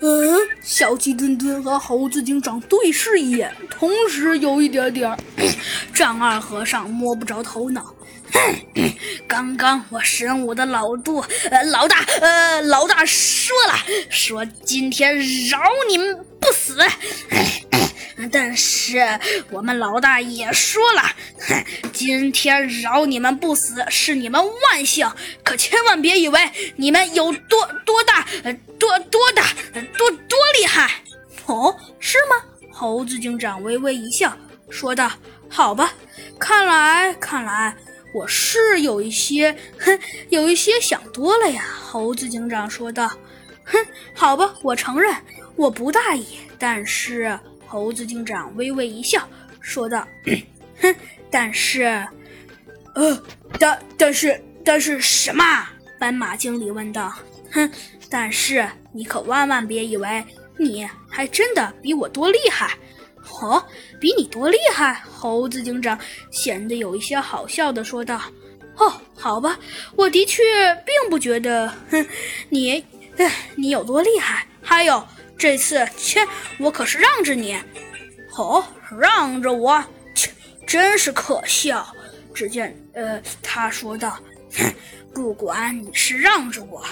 嗯，小鸡墩墩和猴子警长对视一眼，同时有一点点丈二和尚摸不着头脑。刚刚我神武的老杜呃老大呃老大说了，说今天饶你们不死。但是我们老大也说了，哼今天饶你们不死是你们万幸，可千万别以为你们有多多大多多大多多厉害。哦，是吗？猴子警长微微一笑，说道：“好吧，看来看来我是有一些哼，有一些想多了呀。”猴子警长说道：“哼，好吧，我承认我不大意，但是。”猴子警长微微一笑，说道：“哼，但是，呃，但但是但是什么？”斑马经理问道。“哼，但是你可万万别以为你还真的比我多厉害。”“哦，比你多厉害？”猴子警长显得有一些好笑的说道。“哦，好吧，我的确并不觉得，哼，你，你有多厉害。还有。”这次，切，我可是让着你，哦，让着我，切，真是可笑。只见，呃，他说道：“哼，不管你是让着我，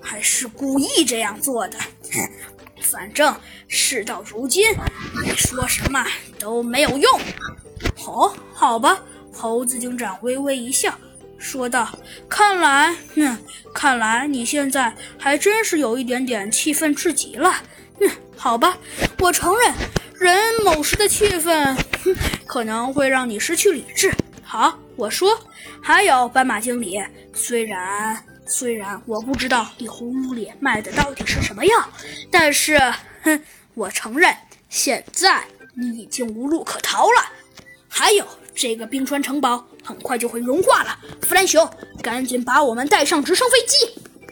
还是故意这样做的，哼，反正事到如今，你说什么都没有用。”哦，好吧，猴子警长微微一笑，说道：“看来，哼，看来你现在还真是有一点点气愤至极了。”嗯，好吧，我承认，人某时的气愤，哼，可能会让你失去理智。好，我说，还有斑马经理，虽然虽然我不知道你葫芦里卖的到底是什么药，但是，哼，我承认，现在你已经无路可逃了。还有，这个冰川城堡很快就会融化了。弗兰熊，赶紧把我们带上直升飞机。